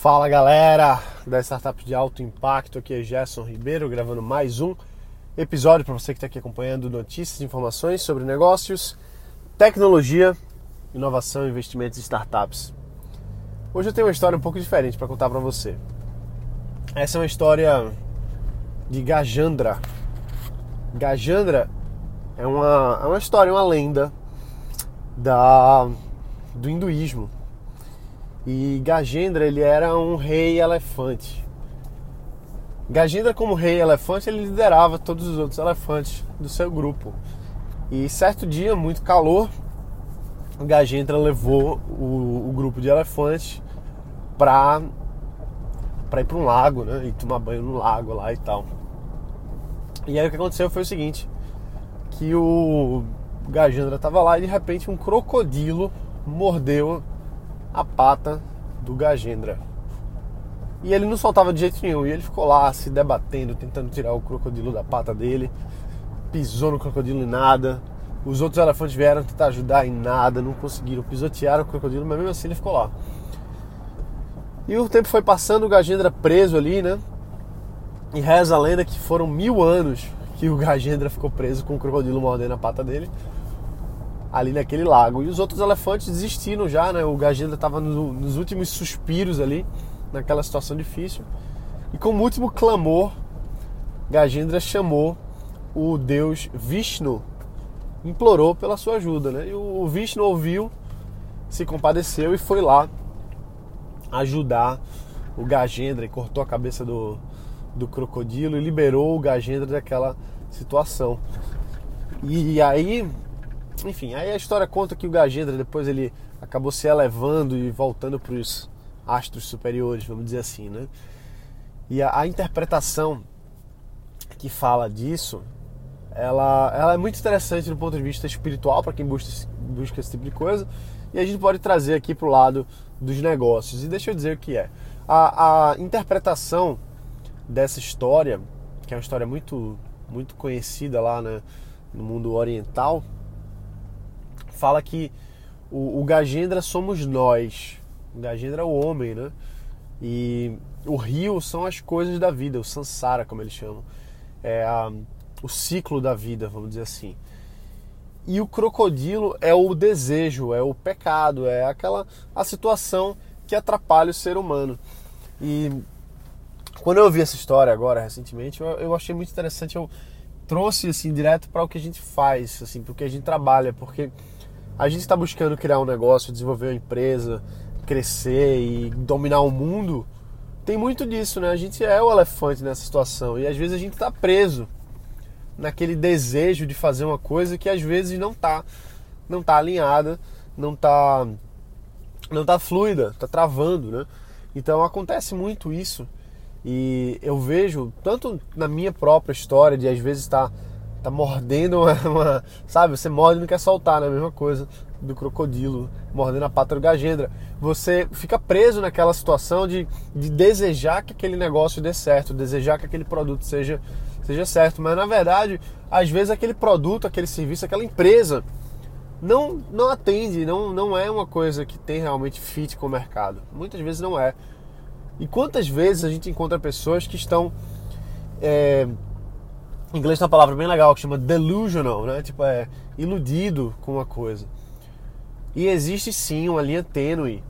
Fala galera da Startup de Alto Impacto, aqui é Gerson Ribeiro gravando mais um episódio para você que está aqui acompanhando notícias e informações sobre negócios, tecnologia, inovação, investimentos e startups. Hoje eu tenho uma história um pouco diferente para contar para você. Essa é uma história de Gajandra. Gajandra é uma, é uma história, uma lenda da, do hinduísmo e Gajendra ele era um rei elefante. Gajendra como rei elefante ele liderava todos os outros elefantes do seu grupo. E certo dia, muito calor, Gajendra levou o, o grupo de elefantes para para ir para um lago, né? E tomar banho no lago lá e tal. E aí o que aconteceu foi o seguinte, que o Gajendra estava lá e de repente um crocodilo mordeu a pata do Gajendra. E ele não soltava de jeito nenhum. E ele ficou lá se debatendo, tentando tirar o crocodilo da pata dele. Pisou no crocodilo e nada. Os outros elefantes vieram tentar ajudar em nada, não conseguiram. Pisotearam o crocodilo, mas mesmo assim ele ficou lá. E o tempo foi passando, o Gajendra preso ali, né? E reza a lenda que foram mil anos que o Gajendra ficou preso com o crocodilo mordendo a pata dele ali naquele lago. E os outros elefantes desistiram já, né? O Gajendra estava no, nos últimos suspiros ali, naquela situação difícil. E como último clamor, Gajendra chamou o deus Vishnu, implorou pela sua ajuda, né? E o Vishnu ouviu, se compadeceu e foi lá ajudar o Gajendra e cortou a cabeça do, do crocodilo e liberou o Gajendra daquela situação. E aí enfim, aí a história conta que o Gajendra depois ele acabou se elevando e voltando para os astros superiores, vamos dizer assim, né? E a, a, interpretação que fala disso, ela, ela é muito interessante do ponto de vista espiritual para quem busca, busca esse tipo de coisa, e a gente pode trazer aqui para o lado dos negócios. E deixa eu dizer o que é. A, a interpretação dessa história, que é uma história muito, muito conhecida lá né, no mundo oriental, fala que o, o Gajendra somos nós. O Gajendra é o homem, né? E o rio são as coisas da vida, o sansara, como eles chamam. É a, o ciclo da vida, vamos dizer assim. E o crocodilo é o desejo, é o pecado, é aquela a situação que atrapalha o ser humano. E quando eu ouvi essa história agora recentemente, eu, eu achei muito interessante. Eu trouxe assim direto para o que a gente faz, assim, para o que a gente trabalha, porque a gente está buscando criar um negócio, desenvolver uma empresa, crescer e dominar o mundo, tem muito disso, né? A gente é o elefante nessa situação e às vezes a gente está preso naquele desejo de fazer uma coisa que às vezes não tá, não tá alinhada, não tá, não tá fluida, tá travando, né? Então acontece muito isso e eu vejo tanto na minha própria história de às vezes estar tá tá mordendo uma, uma, Sabe, você morde e não quer soltar, né? A mesma coisa do crocodilo mordendo a pata do gajendra. Você fica preso naquela situação de, de desejar que aquele negócio dê certo, desejar que aquele produto seja, seja certo. Mas na verdade, às vezes aquele produto, aquele serviço, aquela empresa não, não atende, não, não é uma coisa que tem realmente fit com o mercado. Muitas vezes não é. E quantas vezes a gente encontra pessoas que estão. É, em inglês tem uma palavra bem legal que chama delusional, né? Tipo, é iludido com uma coisa. E existe sim uma linha tênue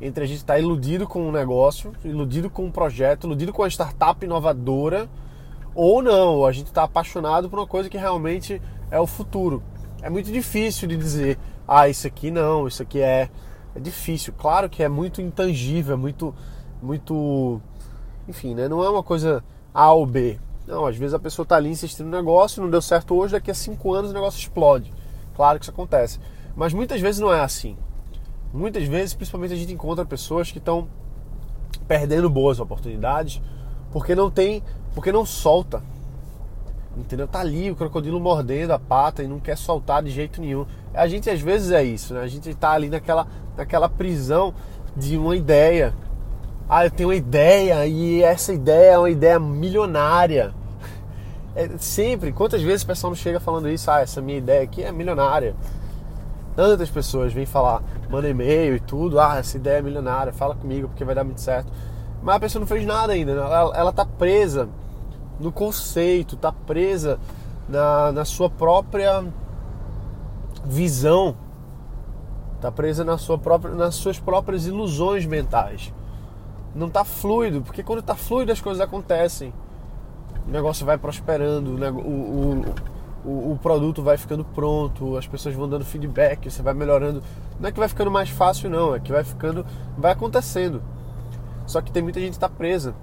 entre a gente estar tá iludido com um negócio, iludido com um projeto, iludido com uma startup inovadora, ou não, a gente está apaixonado por uma coisa que realmente é o futuro. É muito difícil de dizer, ah, isso aqui não, isso aqui é. É difícil. Claro que é muito intangível, é muito. muito. Enfim, né? Não é uma coisa A ou B. Não, às vezes a pessoa está ali insistindo no negócio, não deu certo hoje, daqui a cinco anos o negócio explode. Claro que isso acontece. Mas muitas vezes não é assim. Muitas vezes, principalmente, a gente encontra pessoas que estão perdendo boas oportunidades porque não tem, porque não solta. Entendeu? Tá ali o crocodilo mordendo a pata e não quer soltar de jeito nenhum. A gente às vezes é isso, né? A gente tá ali naquela, naquela prisão de uma ideia, ah, eu tenho uma ideia e essa ideia é uma ideia milionária. É, sempre, quantas vezes o pessoal não chega falando isso? Ah, essa minha ideia aqui é milionária. Tantas pessoas vêm falar, manda e-mail e tudo, ah, essa ideia é milionária, fala comigo porque vai dar muito certo. Mas a pessoa não fez nada ainda, né? ela, ela tá presa no conceito, tá presa na, na sua própria visão, tá presa na sua própria, nas suas próprias ilusões mentais. Não tá fluido, porque quando tá fluido as coisas acontecem. O negócio vai prosperando, o, o, o, o produto vai ficando pronto, as pessoas vão dando feedback, você vai melhorando. Não é que vai ficando mais fácil, não, é que vai ficando, vai acontecendo. Só que tem muita gente que está presa.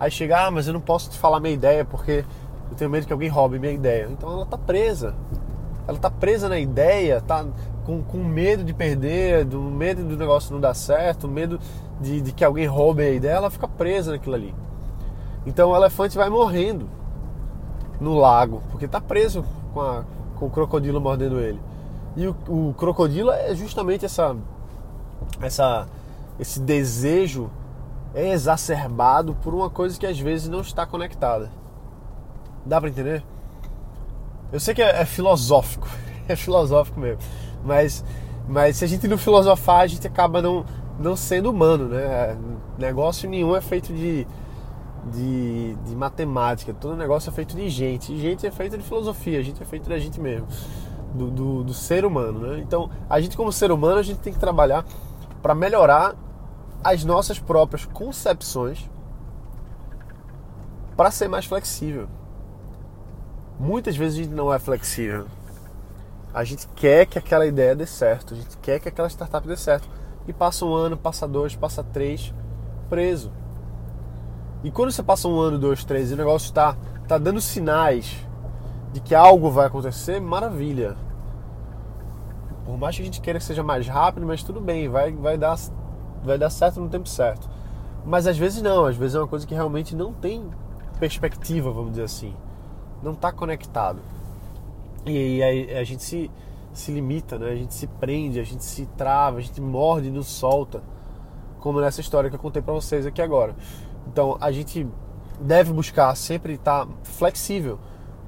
Aí chega, ah, mas eu não posso te falar minha ideia porque eu tenho medo que alguém roube minha ideia. Então ela está presa. Ela está presa na ideia, tá com, com medo de perder, do medo do negócio não dar certo, medo de, de que alguém roube a ideia, ela fica presa naquilo ali. Então o elefante vai morrendo no lago, porque está preso com, a, com o crocodilo mordendo ele. E o, o, crocodilo é justamente essa, essa, esse desejo exacerbado por uma coisa que às vezes não está conectada. Dá para entender? Eu sei que é, é, filosófico, é filosófico mesmo, mas, mas se a gente não filosofar, a gente acaba não, não sendo humano, né? Negócio nenhum é feito de de, de matemática, todo negócio é feito de gente. E gente é feito de filosofia, a gente é feito da gente mesmo, do, do, do ser humano. Né? Então, a gente, como ser humano, a gente tem que trabalhar para melhorar as nossas próprias concepções para ser mais flexível. Muitas vezes a gente não é flexível. A gente quer que aquela ideia dê certo, a gente quer que aquela startup dê certo. E passa um ano, passa dois, passa três, preso. E quando você passa um ano, dois, três e o negócio está tá dando sinais de que algo vai acontecer, maravilha. Por mais que a gente queira que seja mais rápido, mas tudo bem, vai, vai, dar, vai dar certo no tempo certo. Mas às vezes não, às vezes é uma coisa que realmente não tem perspectiva, vamos dizer assim. Não está conectado. E aí a, a gente se, se limita, né? a gente se prende, a gente se trava, a gente morde e não solta. Como nessa história que eu contei para vocês aqui agora. Então a gente deve buscar sempre estar flexível,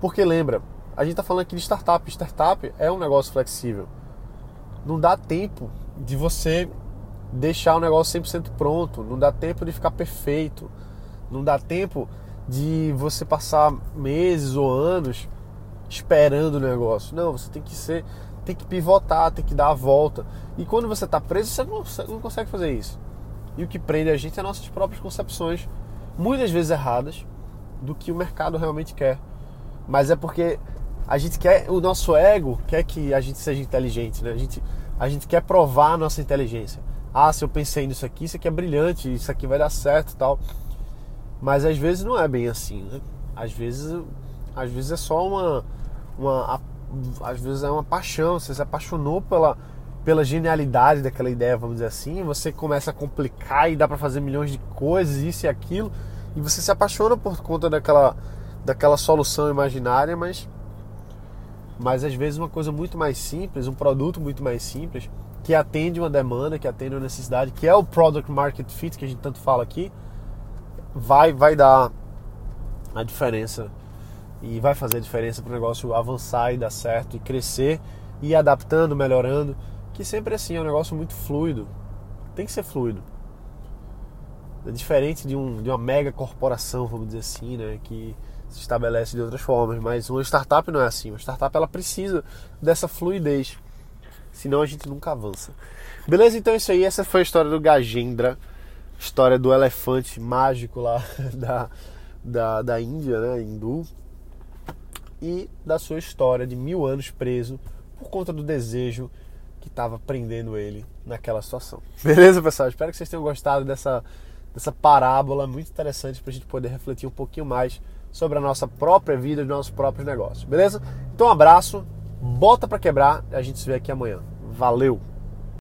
porque lembra, a gente está falando aqui de startup. Startup é um negócio flexível. Não dá tempo de você deixar o negócio 100% pronto, não dá tempo de ficar perfeito, não dá tempo de você passar meses ou anos esperando o negócio. Não, você tem que ser, tem que pivotar, tem que dar a volta. E quando você está preso, você não, você não consegue fazer isso. E o que prende a gente é nossas próprias concepções, muitas vezes erradas, do que o mercado realmente quer. Mas é porque a gente quer, o nosso ego quer que a gente seja inteligente, né? A gente, a gente quer provar a nossa inteligência. Ah, se eu pensei nisso aqui, isso aqui é brilhante, isso aqui vai dar certo tal. Mas às vezes não é bem assim, né? Às vezes, às vezes é só uma, uma às vezes é uma paixão, você se apaixonou pela, pela genialidade daquela ideia, vamos dizer assim, você começa a complicar e dá para fazer milhões de coisas, isso e aquilo, e você se apaixona por conta daquela, daquela solução imaginária, mas, mas às vezes uma coisa muito mais simples, um produto muito mais simples, que atende uma demanda, que atende uma necessidade, que é o product market fit que a gente tanto fala aqui, vai, vai dar a diferença e vai fazer diferença para o negócio avançar e dar certo e crescer e adaptando, melhorando que sempre assim, é um negócio muito fluido. Tem que ser fluido. É diferente de, um, de uma mega corporação, vamos dizer assim, né? Que se estabelece de outras formas. Mas uma startup não é assim. Uma startup ela precisa dessa fluidez. Senão a gente nunca avança. Beleza? Então é isso aí. Essa foi a história do Gajendra. História do elefante mágico lá da, da, da Índia, né? Hindu. E da sua história de mil anos preso por conta do desejo que estava prendendo ele naquela situação. Beleza, pessoal? Espero que vocês tenham gostado dessa, dessa parábola muito interessante para a gente poder refletir um pouquinho mais sobre a nossa própria vida e os nossos próprios negócios. Beleza? Então, um abraço, bota para quebrar e a gente se vê aqui amanhã. Valeu!